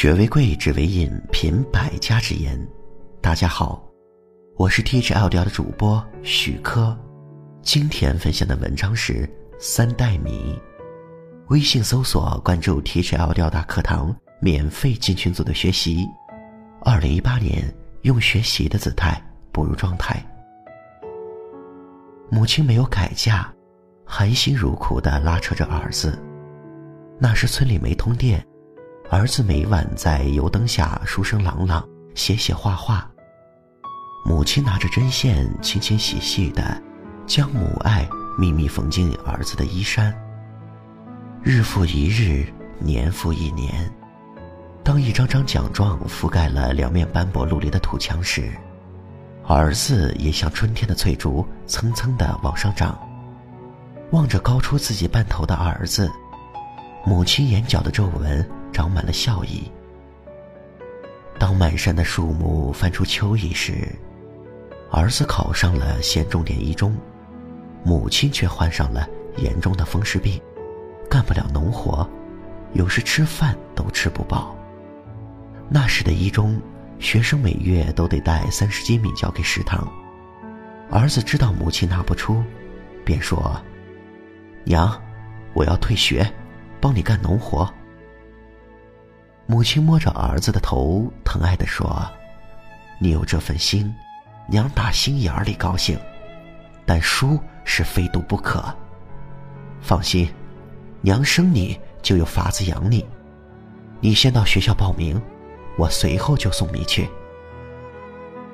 学为贵，只为引，品百家之言。大家好，我是 THL 调的主播许科。今天分享的文章是《三代米》。微信搜索关注 THL 调大课堂，免费进群组的学习。二零一八年，用学习的姿态步入状态。母亲没有改嫁，含辛茹苦的拉扯着儿子。那时村里没通电。儿子每晚在油灯下书声朗朗，写写画画。母亲拿着针线，轻轻细细的，将母爱秘密缝进儿子的衣衫。日复一日，年复一年，当一张张奖状覆盖了两面斑驳陆离的土墙时，儿子也像春天的翠竹，蹭蹭的往上长。望着高出自己半头的儿子，母亲眼角的皱纹。长满了笑意。当满山的树木泛出秋意时，儿子考上了县重点一中，母亲却患上了严重的风湿病，干不了农活，有时吃饭都吃不饱。那时的一中学生每月都得带三十斤米交给食堂，儿子知道母亲拿不出，便说：“娘，我要退学，帮你干农活。”母亲摸着儿子的头，疼爱的说：“你有这份心，娘打心眼里高兴。但书是非读不可。放心，娘生你就有法子养你。你先到学校报名，我随后就送你去。”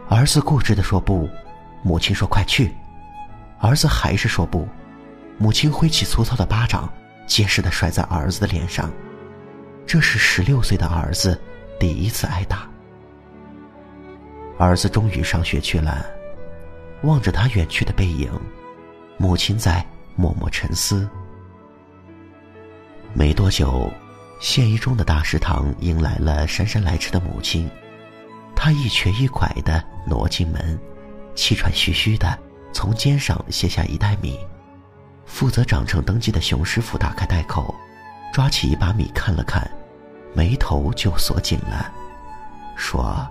儿子固执的说不，母亲说快去。儿子还是说不，母亲挥起粗糙的巴掌，结实的甩在儿子的脸上。这是十六岁的儿子第一次挨打。儿子终于上学去了，望着他远去的背影，母亲在默默沉思。没多久，县一中的大食堂迎来了姗姗来迟的母亲。她一瘸一拐的挪进门，气喘吁吁的从肩上卸下一袋米。负责长成登记的熊师傅打开袋口。抓起一把米看了看，眉头就锁紧了，说：“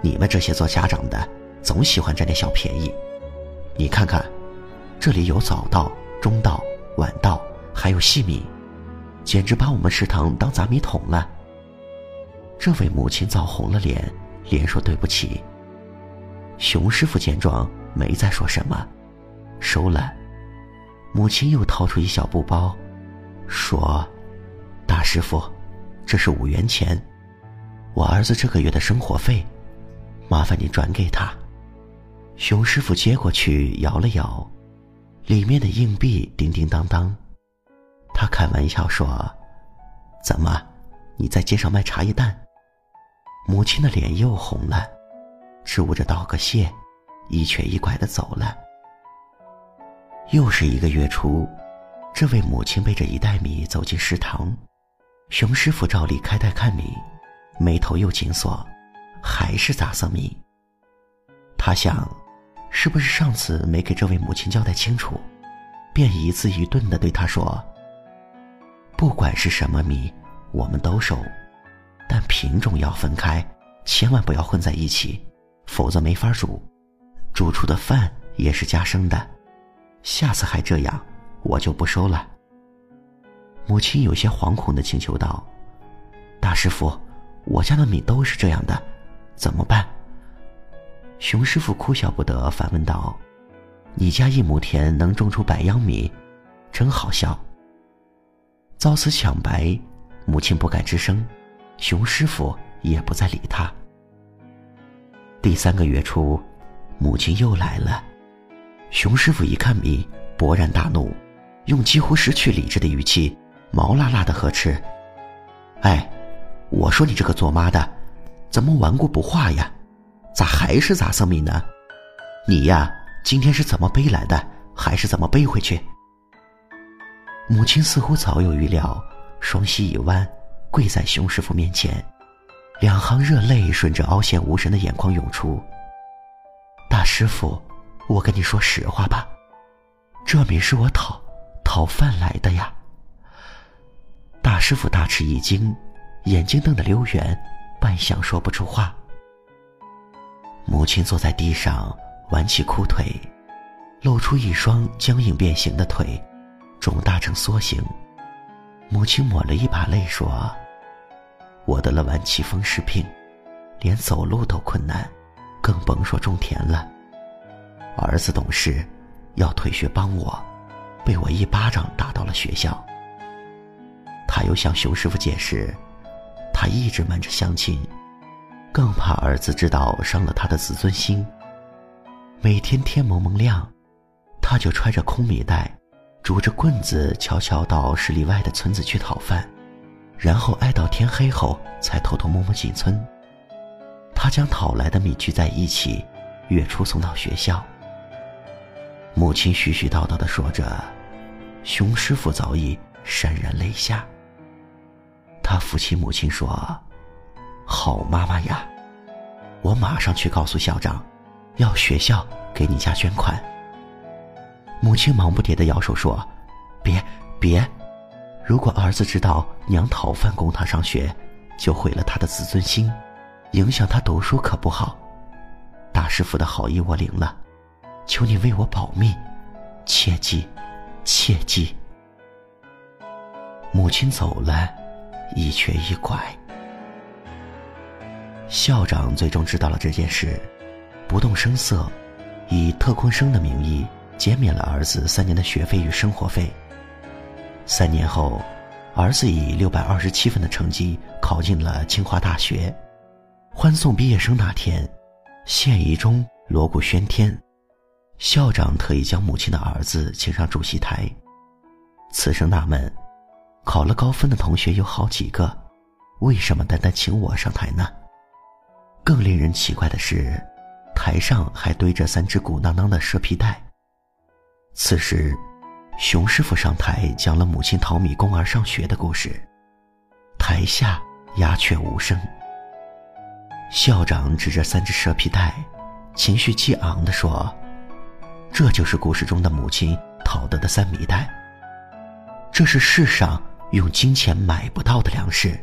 你们这些做家长的，总喜欢占点小便宜。你看看，这里有早稻、中稻、晚稻，还有细米，简直把我们食堂当砸米桶了。”这位母亲燥红了脸，连说对不起。熊师傅见状，没再说什么，收了。母亲又掏出一小布包。说：“大师傅，这是五元钱，我儿子这个月的生活费，麻烦你转给他。”熊师傅接过去摇了摇，里面的硬币叮叮当当。他开玩笑说：“怎么，你在街上卖茶叶蛋？”母亲的脸又红了，支吾着道个谢，一瘸一拐的走了。又是一个月初。这位母亲背着一袋米走进食堂，熊师傅照例开袋看米，眉头又紧锁，还是杂色米。他想，是不是上次没给这位母亲交代清楚，便一字一顿的对他说：“不管是什么米，我们都收，但品种要分开，千万不要混在一起，否则没法煮，煮出的饭也是加生的。下次还这样。”我就不收了。母亲有些惶恐的请求道：“大师傅，我家的米都是这样的，怎么办？”熊师傅哭笑不得，反问道：“你家一亩田能种出百秧米，真好笑。”遭此抢白，母亲不敢吱声，熊师傅也不再理他。第三个月初，母亲又来了，熊师傅一看米，勃然大怒。用几乎失去理智的语气，毛辣辣的呵斥：“哎，我说你这个做妈的，怎么顽固不化呀？咋还是杂色米呢？你呀，今天是怎么背来的，还是怎么背回去？”母亲似乎早有预料，双膝一弯，跪在熊师傅面前，两行热泪顺着凹陷无神的眼眶涌出。大师傅，我跟你说实话吧，这米是我讨。讨饭来的呀！大师傅大吃一惊，眼睛瞪得溜圆，半晌说不出话。母亲坐在地上，挽起裤腿，露出一双僵硬变形的腿，肿大成梭形。母亲抹了一把泪说：“我得了晚期风湿病，连走路都困难，更甭说种田了。儿子懂事，要退学帮我，被我一巴掌打到了学校。他又向熊师傅解释，他一直瞒着乡亲，更怕儿子知道伤了他的自尊心。每天天蒙蒙亮，他就揣着空米袋。”拄着棍子，悄悄到十里外的村子去讨饭，然后挨到天黑后才偷偷摸摸进村。他将讨来的米聚在一起，月初送到学校。母亲絮絮叨叨的说着，熊师傅早已潸然泪下。他扶起母亲说：“好妈妈呀，我马上去告诉校长，要学校给你家捐款。”母亲忙不迭的摇手说：“别别，如果儿子知道娘讨饭供他上学，就毁了他的自尊心，影响他读书可不好。大师傅的好意我领了，求你为我保密，切记，切记。”母亲走了，一瘸一拐。校长最终知道了这件事，不动声色，以特困生的名义。减免了儿子三年的学费与生活费。三年后，儿子以六百二十七分的成绩考进了清华大学。欢送毕业生那天，县一中锣鼓喧天，校长特意将母亲的儿子请上主席台。此生纳闷，考了高分的同学有好几个，为什么单单请我上台呢？更令人奇怪的是，台上还堆着三只鼓囊囊的蛇皮袋。此时，熊师傅上台讲了母亲淘米供儿上学的故事，台下鸦雀无声。校长指着三只蛇皮袋，情绪激昂地说：“这就是故事中的母亲讨得的三米袋。这是世上用金钱买不到的粮食。”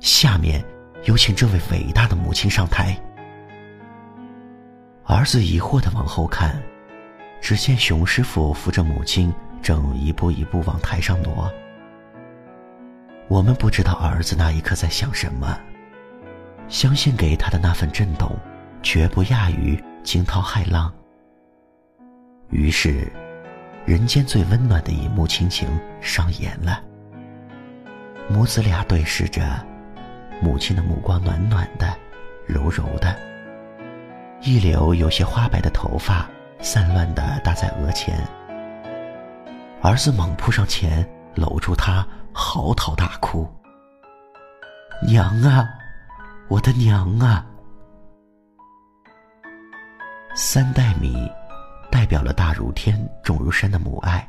下面有请这位伟大的母亲上台。儿子疑惑地往后看。只见熊师傅扶着母亲，正一步一步往台上挪。我们不知道儿子那一刻在想什么，相信给他的那份震动，绝不亚于惊涛骇浪。于是，人间最温暖的一幕亲情上演了。母子俩对视着，母亲的目光暖暖的，柔柔的，一绺有些花白的头发。散乱的搭在额前，儿子猛扑上前搂住她，嚎啕大哭：“娘啊，我的娘啊！”三袋米，表了大如天、重如山的母爱。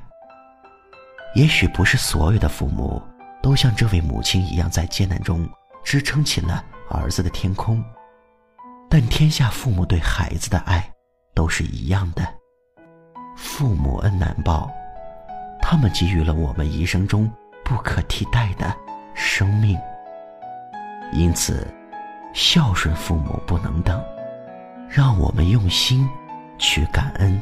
也许不是所有的父母都像这位母亲一样，在艰难中支撑起了儿子的天空，但天下父母对孩子的爱。都是一样的，父母恩难报，他们给予了我们一生中不可替代的生命。因此，孝顺父母不能等，让我们用心去感恩。